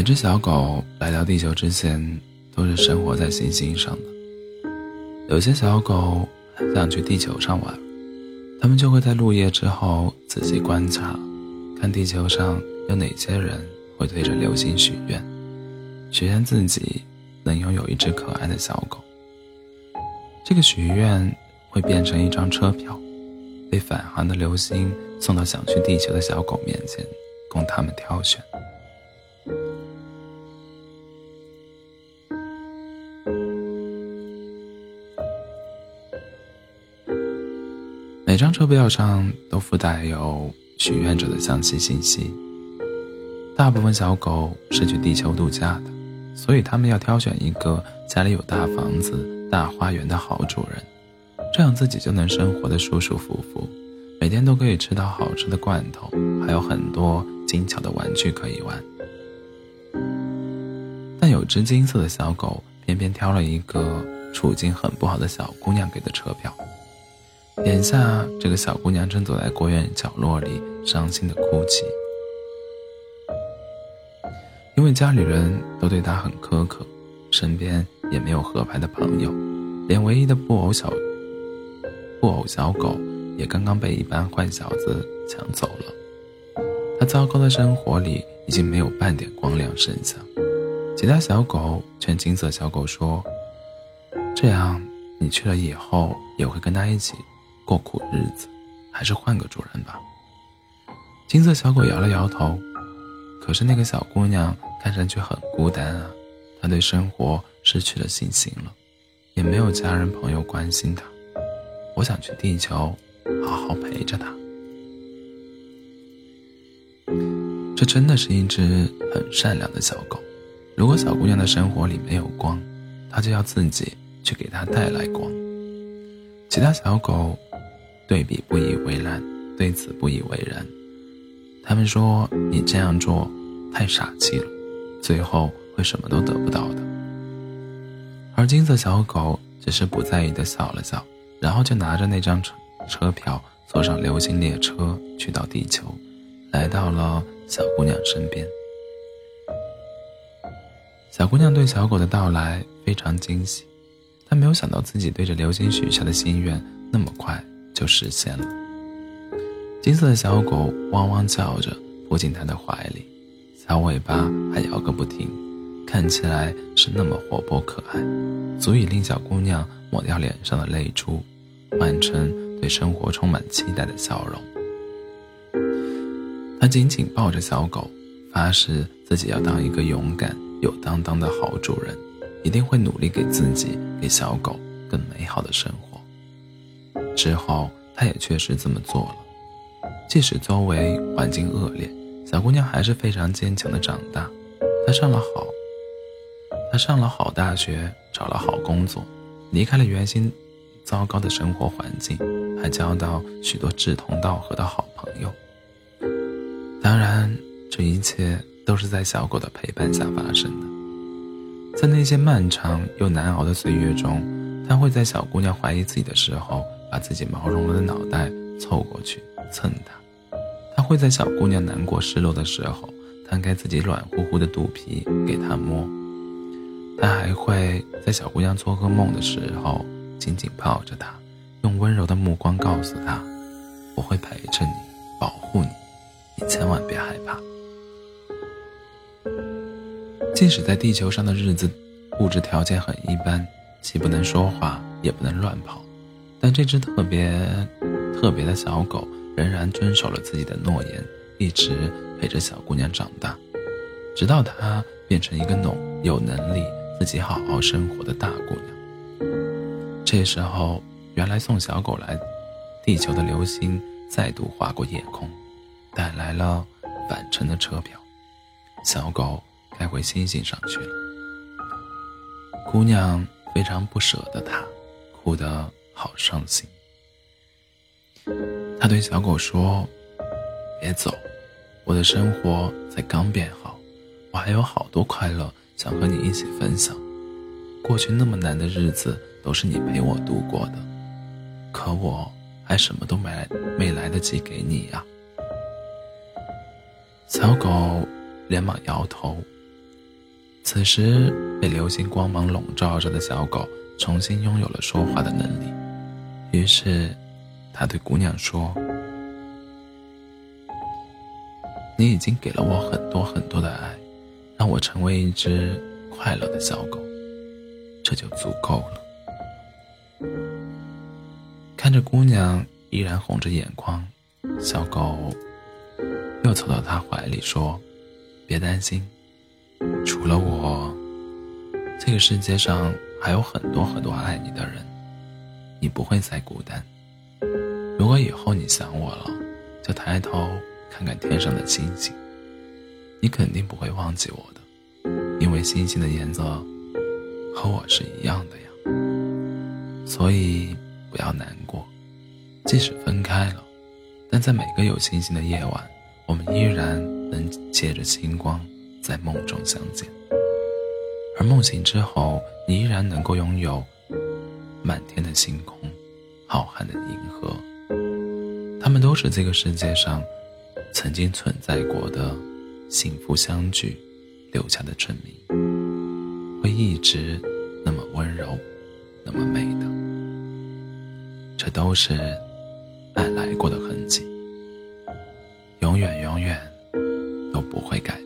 每只小狗来到地球之前，都是生活在行星上的。有些小狗很想去地球上玩，它们就会在入夜之后仔细观察，看地球上有哪些人会对着流星许愿，许愿自己能拥有一只可爱的小狗。这个许愿会变成一张车票，被返航的流星送到想去地球的小狗面前，供他们挑选。每张车票上都附带有许愿者的详细信息。大部分小狗是去地球度假的，所以他们要挑选一个家里有大房子、大花园的好主人，这样自己就能生活的舒舒服服，每天都可以吃到好吃的罐头，还有很多精巧的玩具可以玩。但有只金色的小狗偏偏挑了一个处境很不好的小姑娘给的车票。眼下，这个小姑娘正走在果园角落里，伤心的哭泣。因为家里人都对她很苛刻，身边也没有合拍的朋友，连唯一的布偶小布偶小狗也刚刚被一帮坏小子抢走了。她糟糕的生活里已经没有半点光亮剩下。其他小狗劝金色小狗说：“这样，你去了以后也会跟他一起。”过苦日子，还是换个主人吧。金色小狗摇了摇头，可是那个小姑娘看上去很孤单啊，她对生活失去了信心了，也没有家人朋友关心她。我想去地球，好好陪着她。这真的是一只很善良的小狗。如果小姑娘的生活里没有光，它就要自己去给她带来光。其他小狗。对比不以为然，对此不以为然。他们说你这样做太傻气了，最后会什么都得不到的。而金色小狗只是不在意的笑了笑，然后就拿着那张车车票，坐上流星列车去到地球，来到了小姑娘身边。小姑娘对小狗的到来非常惊喜，她没有想到自己对着流星许下的心愿那么快。就实现了。金色的小狗汪汪叫着扑进他的怀里，小尾巴还摇个不停，看起来是那么活泼可爱，足以令小姑娘抹掉脸上的泪珠，换成对生活充满期待的笑容。他紧紧抱着小狗，发誓自己要当一个勇敢有担当的好主人，一定会努力给自己、给小狗更美好的生活。之后，他也确实这么做了。即使周围环境恶劣，小姑娘还是非常坚强的长大。她上了好，她上了好大学，找了好工作，离开了原先糟糕的生活环境，还交到许多志同道合的好朋友。当然，这一切都是在小狗的陪伴下发生的。在那些漫长又难熬的岁月中，他会在小姑娘怀疑自己的时候。把自己毛茸茸的脑袋凑过去蹭她，他会在小姑娘难过失落的时候，摊开自己软乎乎的肚皮给她摸，他还会在小姑娘做噩梦的时候紧紧抱着她，用温柔的目光告诉她：“我会陪着你，保护你，你千万别害怕。”即使在地球上的日子，物质条件很一般，既不能说话，也不能乱跑。但这只特别特别的小狗仍然遵守了自己的诺言，一直陪着小姑娘长大，直到她变成一个能有能力自己好好生活的大姑娘。这时候，原来送小狗来地球的流星再度划过夜空，带来了返程的车票，小狗该回星星上去了。姑娘非常不舍得它，哭得。好伤心。他对小狗说：“别走，我的生活才刚变好，我还有好多快乐想和你一起分享。过去那么难的日子都是你陪我度过的，可我还什么都没来没来得及给你呀。”小狗连忙摇头，此时，被流星光芒笼罩着的小狗重新拥有了说话的能力。于是，他对姑娘说：“你已经给了我很多很多的爱，让我成为一只快乐的小狗，这就足够了。”看着姑娘依然红着眼眶，小狗又凑到他怀里说：“别担心，除了我，这个世界上还有很多很多爱你的人。”你不会再孤单。如果以后你想我了，就抬头看看天上的星星，你肯定不会忘记我的，因为星星的颜色和我是一样的呀。所以不要难过，即使分开了，但在每个有星星的夜晚，我们依然能借着星光在梦中相见。而梦醒之后，你依然能够拥有。满天的星空，浩瀚的银河，他们都是这个世界上曾经存在过的幸福相聚留下的证明，会一直那么温柔，那么美的。这都是爱来过的痕迹，永远永远都不会改